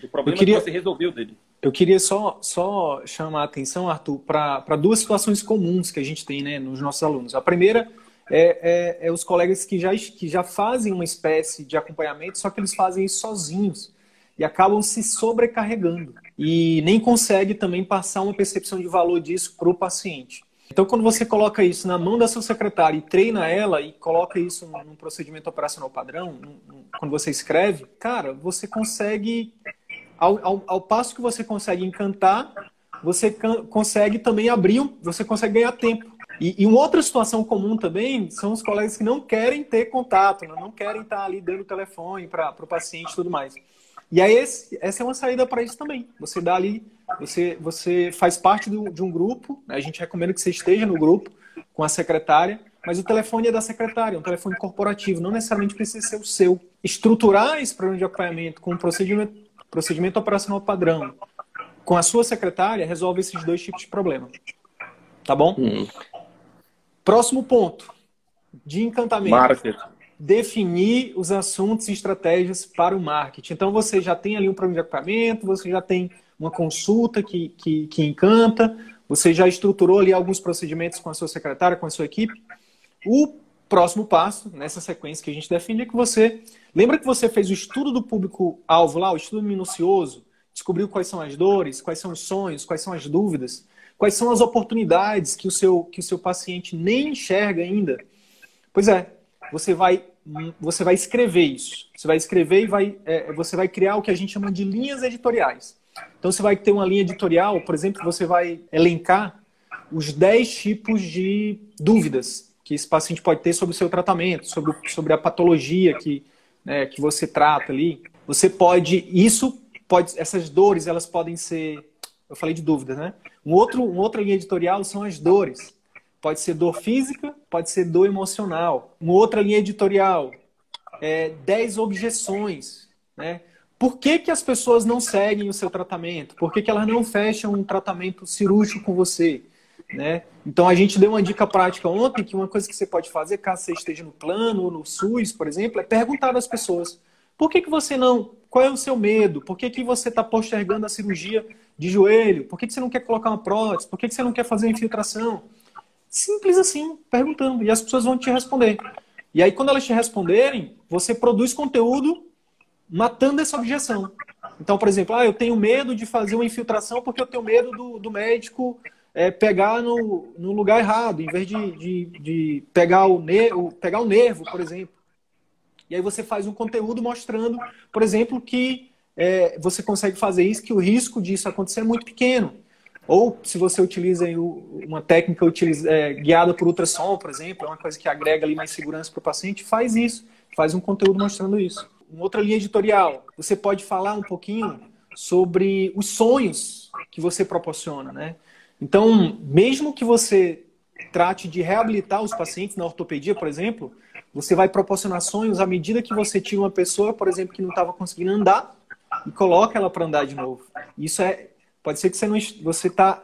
Do problema queria, que você resolveu dele. Eu queria só, só chamar a atenção, Arthur, para duas situações comuns que a gente tem né, nos nossos alunos. A primeira é, é, é, os colegas que já, que já fazem uma espécie de acompanhamento, só que eles fazem isso sozinhos e acabam se sobrecarregando e nem consegue também passar uma percepção de valor disso para o paciente. Então, quando você coloca isso na mão da sua secretária e treina ela e coloca isso num procedimento operacional padrão, quando você escreve, cara, você consegue, ao, ao, ao passo que você consegue encantar, você consegue também abrir, você consegue ganhar tempo. E, e, uma outra situação comum também são os colegas que não querem ter contato, né? não querem estar ali dando telefone para o paciente e tudo mais. E aí esse, essa é uma saída para isso também. Você dá ali, você, você faz parte do, de um grupo, né? a gente recomenda que você esteja no grupo com a secretária, mas o telefone é da secretária, é um telefone corporativo, não necessariamente precisa ser o seu. Estruturar esse programa de acompanhamento com um procedimento, procedimento operacional padrão com a sua secretária resolve esses dois tipos de problema. Tá bom? Hum. Próximo ponto de encantamento. Marketing definir os assuntos e estratégias para o marketing. Então, você já tem ali um programa de equipamento, você já tem uma consulta que, que, que encanta, você já estruturou ali alguns procedimentos com a sua secretária, com a sua equipe. O próximo passo, nessa sequência que a gente define, é que você. Lembra que você fez o estudo do público-alvo lá, o estudo minucioso, descobriu quais são as dores, quais são os sonhos, quais são as dúvidas, quais são as oportunidades que o seu, que o seu paciente nem enxerga ainda. Pois é, você vai você vai escrever isso. Você vai escrever e vai, é, você vai criar o que a gente chama de linhas editoriais. Então você vai ter uma linha editorial, por exemplo, você vai elencar os 10 tipos de dúvidas que esse paciente pode ter sobre o seu tratamento, sobre, sobre a patologia que, né, que você trata ali. Você pode, isso pode, essas dores, elas podem ser, eu falei de dúvidas, né? Um outro, uma outra linha editorial são as dores. Pode ser dor física, pode ser dor emocional. Uma outra linha editorial, é, 10 objeções. Né? Por que, que as pessoas não seguem o seu tratamento? Por que, que elas não fecham um tratamento cirúrgico com você? Né? Então a gente deu uma dica prática ontem que uma coisa que você pode fazer, caso você esteja no plano ou no SUS, por exemplo, é perguntar às pessoas: por que, que você não. Qual é o seu medo? Por que, que você está postergando a cirurgia de joelho? Por que, que você não quer colocar uma prótese? Por que, que você não quer fazer infiltração? Simples assim, perguntando. E as pessoas vão te responder. E aí, quando elas te responderem, você produz conteúdo matando essa objeção. Então, por exemplo, ah, eu tenho medo de fazer uma infiltração porque eu tenho medo do, do médico é, pegar no, no lugar errado, em vez de, de, de pegar, o nervo, pegar o nervo, por exemplo. E aí você faz um conteúdo mostrando, por exemplo, que é, você consegue fazer isso, que o risco disso acontecer é muito pequeno. Ou se você utiliza uma técnica utiliza, é, guiada por ultrassom, por exemplo, é uma coisa que agrega ali mais segurança para o paciente, faz isso, faz um conteúdo mostrando isso. Uma outra linha editorial, você pode falar um pouquinho sobre os sonhos que você proporciona, né? Então, mesmo que você trate de reabilitar os pacientes na ortopedia, por exemplo, você vai proporcionar sonhos à medida que você tira uma pessoa, por exemplo, que não estava conseguindo andar e coloca ela para andar de novo. Isso é Pode ser que você não você está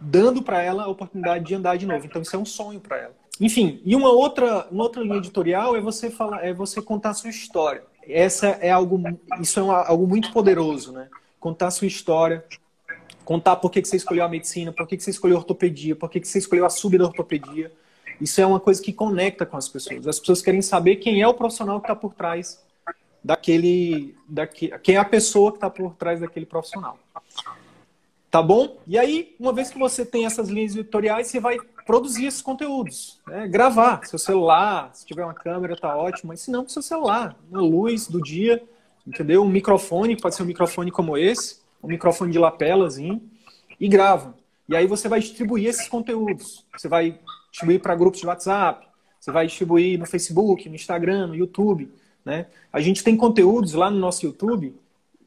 dando para ela a oportunidade de andar de novo. Então isso é um sonho para ela. Enfim, e uma outra, uma outra linha editorial é você falar, é você contar a sua história. Essa é algo, isso é algo muito poderoso, né? Contar a sua história, contar por que, você escolheu a medicina, por que, você escolheu a ortopedia, por que, você escolheu a sub da ortopedia. Isso é uma coisa que conecta com as pessoas. As pessoas querem saber quem é o profissional que está por trás daquele, daquele. Quem é a pessoa que está por trás daquele profissional. Tá bom? E aí, uma vez que você tem essas linhas editoriais, você vai produzir esses conteúdos. Né? Gravar. Seu celular, se tiver uma câmera, tá ótimo, mas se não, seu celular. Na luz do dia, entendeu? Um microfone, pode ser um microfone como esse, um microfone de lapelazinho, e grava. E aí você vai distribuir esses conteúdos. Você vai distribuir para grupos de WhatsApp, você vai distribuir no Facebook, no Instagram, no YouTube. Né? A gente tem conteúdos lá no nosso YouTube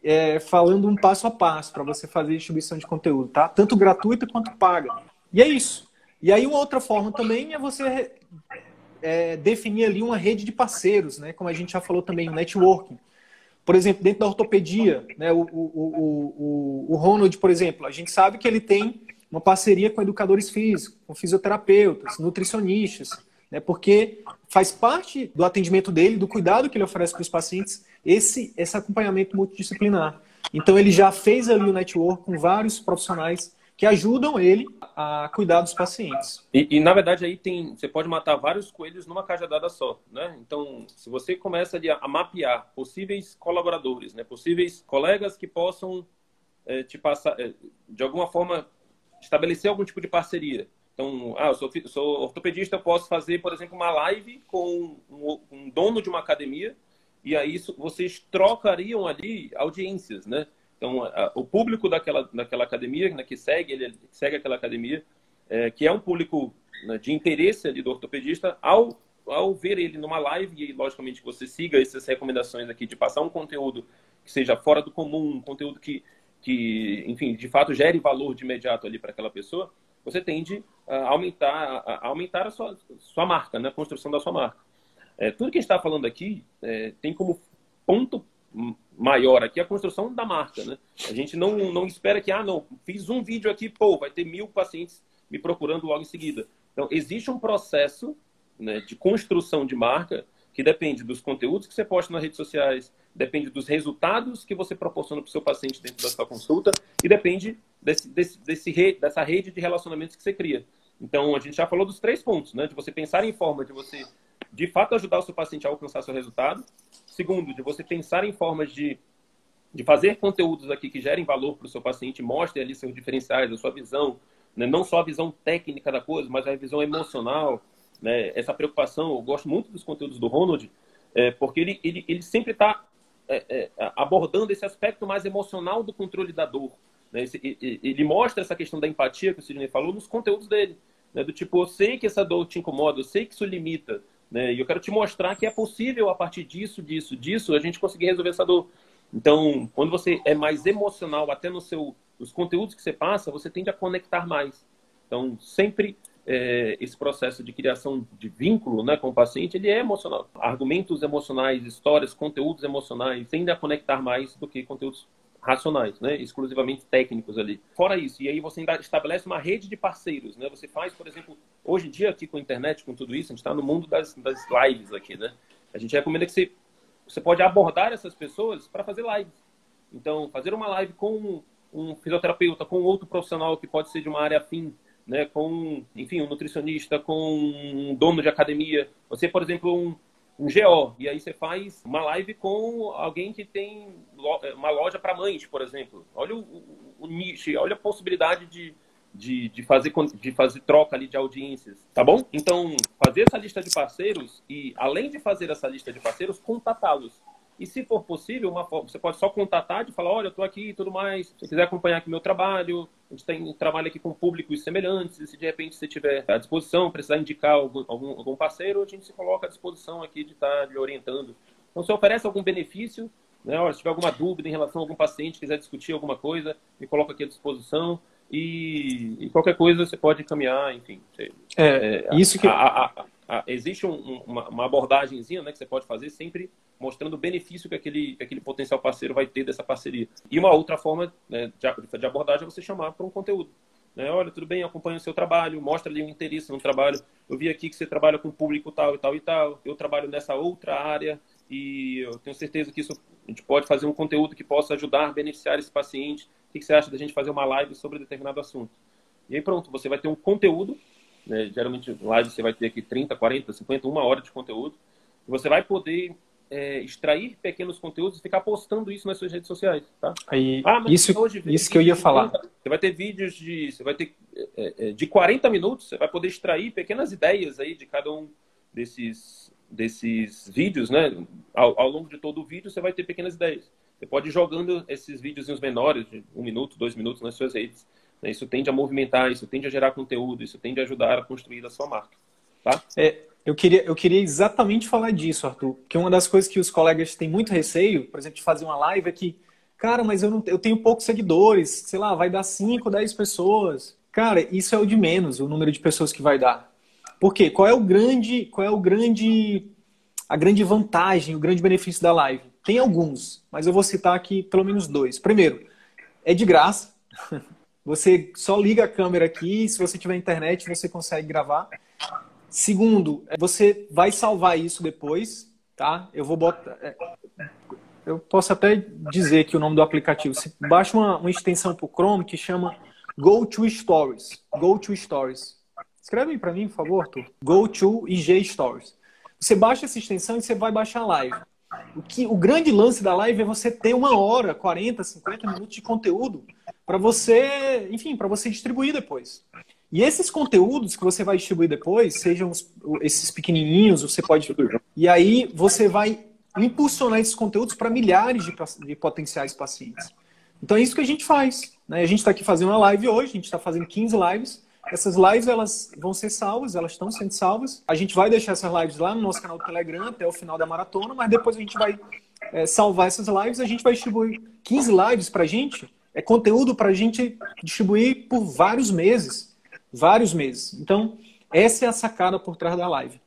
é, falando um passo a passo para você fazer distribuição de conteúdo, tá? Tanto gratuita quanto paga. E é isso. E aí uma outra forma também é você é, definir ali uma rede de parceiros, né? Como a gente já falou também, networking. Por exemplo, dentro da ortopedia, né? O, o, o, o, Ronald, por exemplo, a gente sabe que ele tem uma parceria com educadores físicos, com fisioterapeutas, nutricionistas, né? Porque faz parte do atendimento dele, do cuidado que ele oferece para os pacientes, esse, esse acompanhamento multidisciplinar. Então ele já fez ali o network com vários profissionais que ajudam ele a cuidar dos pacientes. E, e, na verdade aí tem, você pode matar vários coelhos numa cajadada só, né? Então, se você começa a, a mapear possíveis colaboradores, né, possíveis colegas que possam é, te passar, é, de alguma forma, estabelecer algum tipo de parceria. Então, ah, eu sou, sou ortopedista, eu posso fazer, por exemplo, uma live com um, um dono de uma academia e aí isso, vocês trocariam ali audiências, né? Então, a, o público daquela, daquela academia, né, que segue ele, segue aquela academia, é, que é um público né, de interesse ali do ortopedista, ao, ao ver ele numa live, e logicamente você siga essas recomendações aqui de passar um conteúdo que seja fora do comum, um conteúdo que, que enfim, de fato gere valor de imediato ali para aquela pessoa, você tende a aumentar, a aumentar a sua, sua marca, né, a construção da sua marca. É, tudo que a gente está falando aqui é, tem como ponto maior aqui a construção da marca, né? A gente não, não espera que, ah, não, fiz um vídeo aqui, pô, vai ter mil pacientes me procurando logo em seguida. Então, existe um processo né, de construção de marca que depende dos conteúdos que você posta nas redes sociais, depende dos resultados que você proporciona para o seu paciente dentro da sua consulta e depende desse, desse, desse rede, dessa rede de relacionamentos que você cria. Então, a gente já falou dos três pontos, né? De você pensar em forma de você, de fato, ajudar o seu paciente a alcançar seu resultado, Segundo, de você pensar em formas de, de fazer conteúdos aqui que gerem valor para o seu paciente, mostrem ali seus diferenciais, a sua visão, né? não só a visão técnica da coisa, mas a visão emocional, né? essa preocupação. Eu gosto muito dos conteúdos do Ronald, é, porque ele, ele, ele sempre está é, é, abordando esse aspecto mais emocional do controle da dor. Né? Esse, ele, mostra essa questão da empatia que o Sidney falou nos conteúdos dele. Né? Do tipo, eu sei que essa dor te incomoda, eu sei que isso limita, né? E eu quero te mostrar que é possível, a partir disso, disso, disso, a gente conseguir resolver essa dor. Então, quando você é mais emocional, até no seu, nos conteúdos que você passa, você tende a conectar mais. Então, sempre é, esse processo de criação de vínculo né, com o paciente, ele é emocional. Argumentos emocionais, histórias, conteúdos emocionais tendem a conectar mais do que conteúdos racionais, né? exclusivamente técnicos ali. Fora isso, e aí você ainda estabelece uma rede de parceiros. Né? Você faz, por exemplo, hoje em dia aqui com a internet, com tudo isso, a gente está no mundo das, das lives aqui. Né? A gente recomenda que você, você pode abordar essas pessoas para fazer lives. Então, fazer uma live com um fisioterapeuta, com outro profissional que pode ser de uma área afim, né, com, enfim, um nutricionista, com um dono de academia. Você, por exemplo, um, um GO. E aí você faz uma live com alguém que tem uma loja para mães, por exemplo. Olha o, o, o, nicho, olha a possibilidade de, de, de, fazer, de fazer troca ali de audiências, tá bom? Então, fazer essa lista de parceiros e, além de fazer essa lista de parceiros, contatá-los. E se for possível, uma, você pode só contatar e falar, olha, eu estou aqui e tudo mais. Se quiser acompanhar aqui meu trabalho, a gente tem trabalho aqui com públicos semelhantes. E se de repente você tiver à disposição, precisar indicar algum, algum, algum parceiro, a gente se coloca à disposição aqui de estar lhe orientando. Então, se oferece algum benefício, né, olha, se tiver alguma dúvida em relação a algum paciente, quiser discutir alguma coisa, me coloca aqui à disposição. E, e qualquer coisa você pode encaminhar, enfim. Você, é, é, isso que. A, a, a, existe um, uma, uma abordagemzinha né, que você pode fazer sempre mostrando o benefício que aquele, que aquele potencial parceiro vai ter dessa parceria. E uma outra forma né, de, de, abordagem é você chamar para um conteúdo. Né? Olha, tudo bem, acompanha o seu trabalho, mostra ali um interesse no trabalho. Eu vi aqui que você trabalha com público tal e tal e tal. Eu trabalho nessa outra área e eu tenho certeza que isso a gente pode fazer um conteúdo que possa ajudar, beneficiar esse paciente. O que você acha da gente fazer uma live sobre determinado assunto? E aí pronto, você vai ter um conteúdo, né? geralmente live você vai ter aqui 30, 40, 50, uma hora de conteúdo. E você vai poder é, extrair pequenos conteúdos e ficar postando isso nas suas redes sociais, tá? Aí, ah, isso, isso que eu ia falar. você vai ter vídeos de, você vai ter é, é, de 40 minutos, você vai poder extrair pequenas ideias aí de cada um desses desses vídeos, né? Ao, ao longo de todo o vídeo você vai ter pequenas ideias. Você pode ir jogando esses vídeos menores, de um minuto, dois minutos nas suas redes. Né? Isso tende a movimentar, isso tende a gerar conteúdo, isso tende a ajudar a construir a sua marca. Tá? É, eu queria, eu queria exatamente falar disso, Arthur. Que uma das coisas que os colegas têm muito receio, por exemplo, de fazer uma live é que, cara, mas eu, não, eu tenho poucos seguidores, sei lá, vai dar 5, 10 pessoas. Cara, isso é o de menos, o número de pessoas que vai dar. Por quê? Qual é o grande, qual é o grande, a grande vantagem, o grande benefício da live? Tem alguns, mas eu vou citar aqui pelo menos dois. Primeiro, é de graça. Você só liga a câmera aqui, se você tiver internet, você consegue gravar. Segundo, você vai salvar isso depois, tá? Eu vou botar. É, eu posso até dizer que o nome do aplicativo. Você baixa uma, uma extensão para o Chrome que chama Go to Stories. Go to Stories. Escreve para mim, por favor, Arthur. Go to IG Stories. Você baixa essa extensão e você vai baixar a live. O, que, o grande lance da live é você ter uma hora, 40, 50 minutos de conteúdo para você, enfim, para você distribuir depois. E esses conteúdos que você vai distribuir depois, sejam os, esses pequenininhos, você pode. E aí você vai impulsionar esses conteúdos para milhares de, de, potenciais pacientes. Então é isso que a gente faz. Né? A gente está aqui fazendo uma live hoje, a gente está fazendo 15 lives. Essas lives elas vão ser salvas, elas estão sendo salvas. A gente vai deixar essas lives lá no nosso canal do Telegram até o final da maratona, mas depois a gente vai é, salvar essas lives. A gente vai distribuir 15 lives para a gente. É conteúdo para a gente distribuir por vários meses vários meses. Então, essa é a sacada por trás da live.